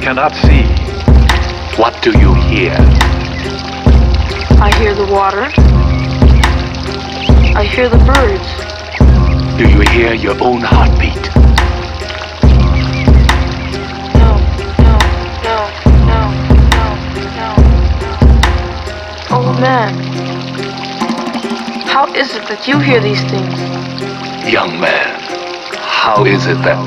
cannot see. What do you hear? I hear the water. I hear the birds. Do you hear your own heartbeat? No, no, no, no, no, no, man, how is it that you hear these things? Young man, how is it that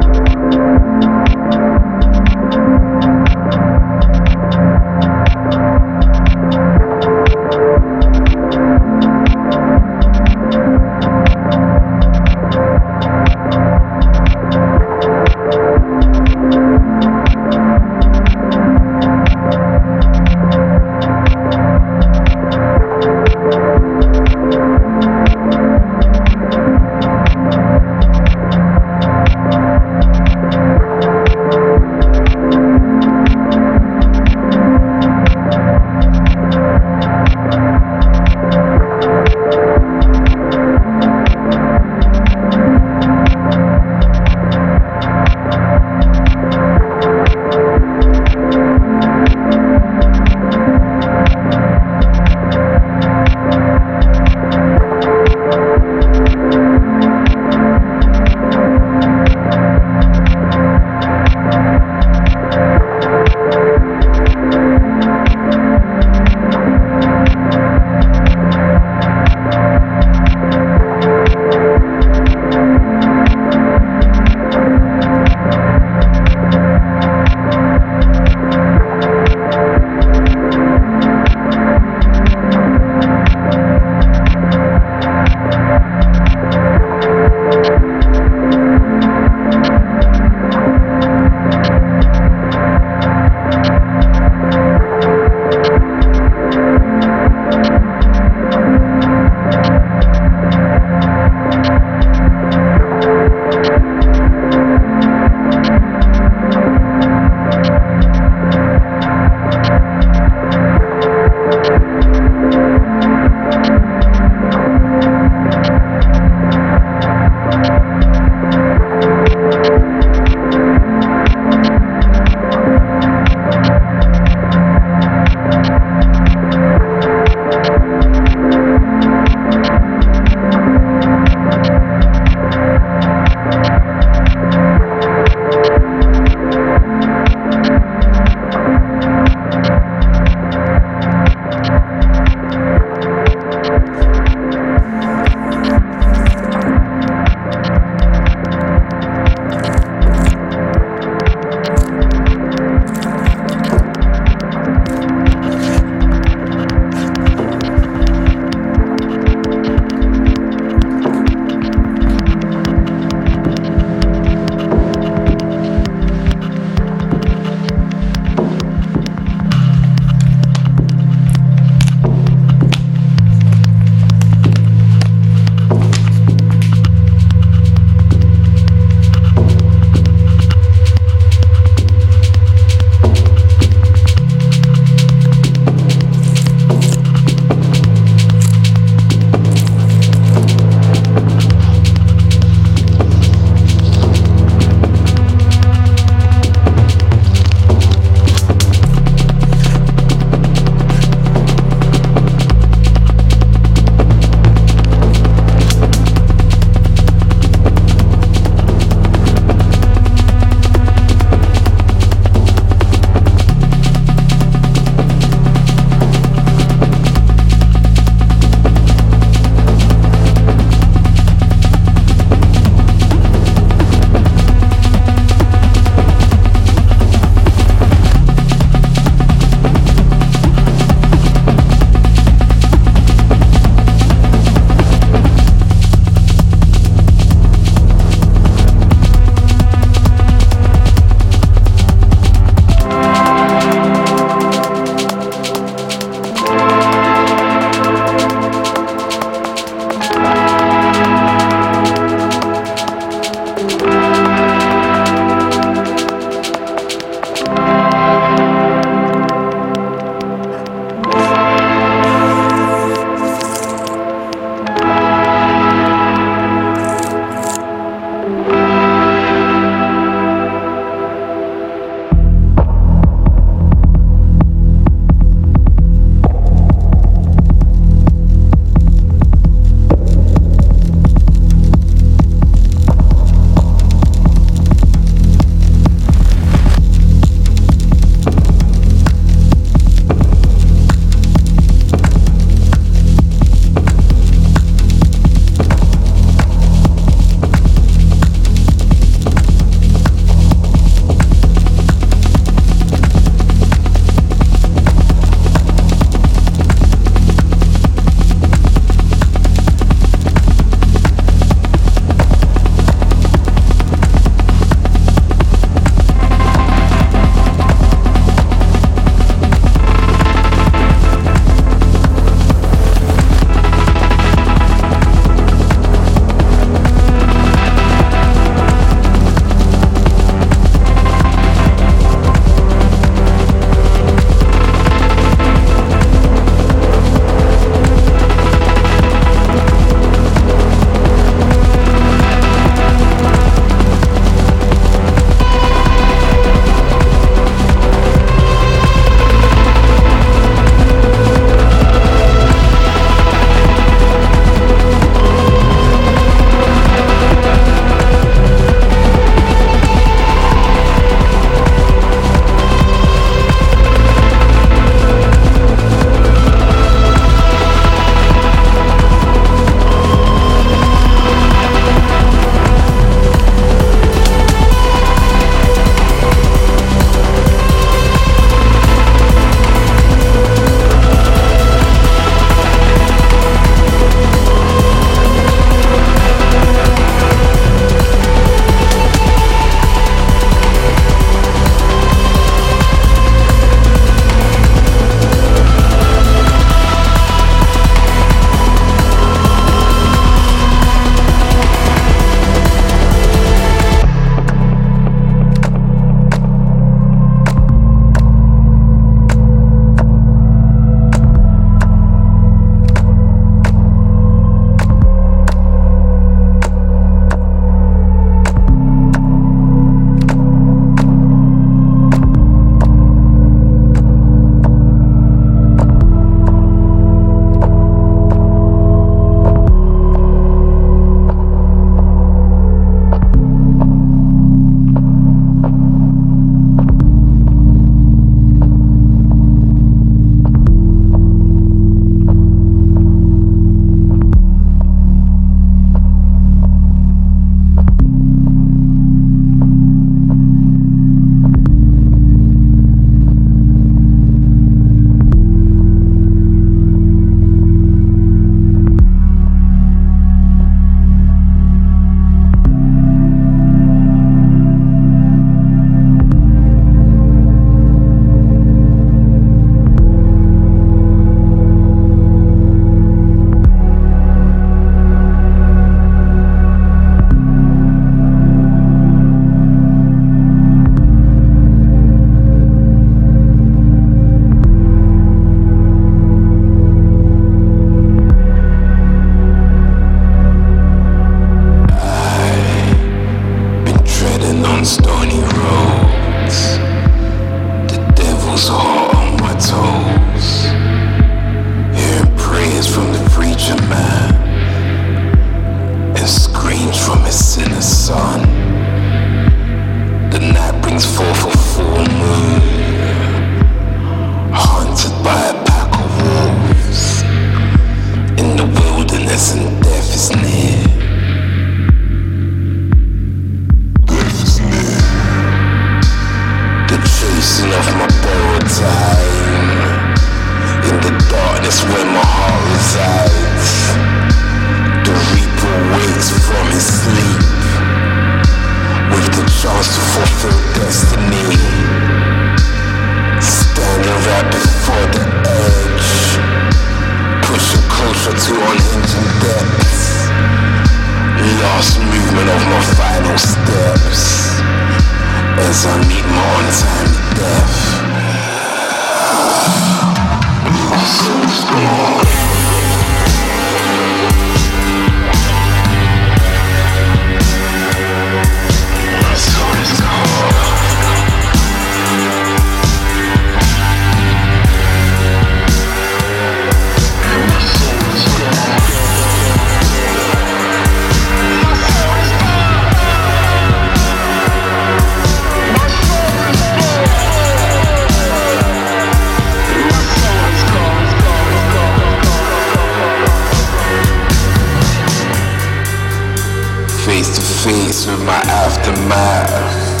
aftermath.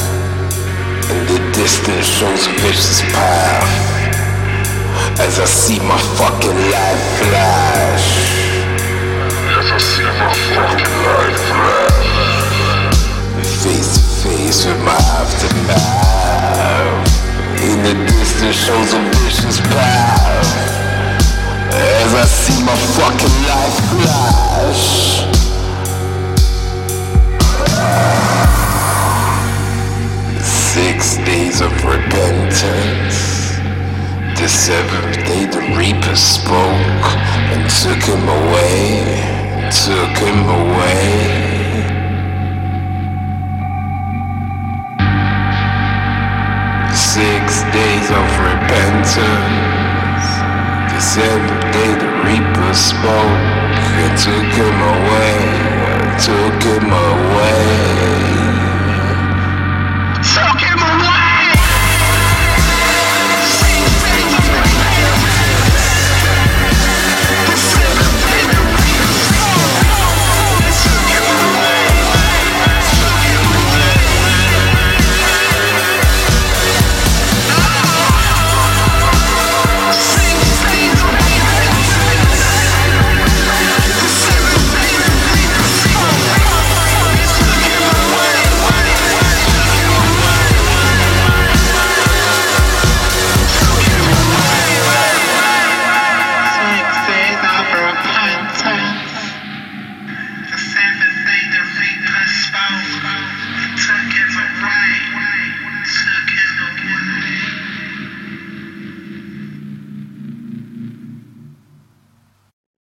In the distance shows a vicious path. As I see my fucking life flash. As I see my fucking life flash. Face to face with my aftermath. In the distance shows a vicious path. As I see my fucking life flash. Six days of repentance. The seventh day the Reaper spoke and took him away, took him away. Six days of repentance. The seventh day the Reaper spoke and took him away, took him away.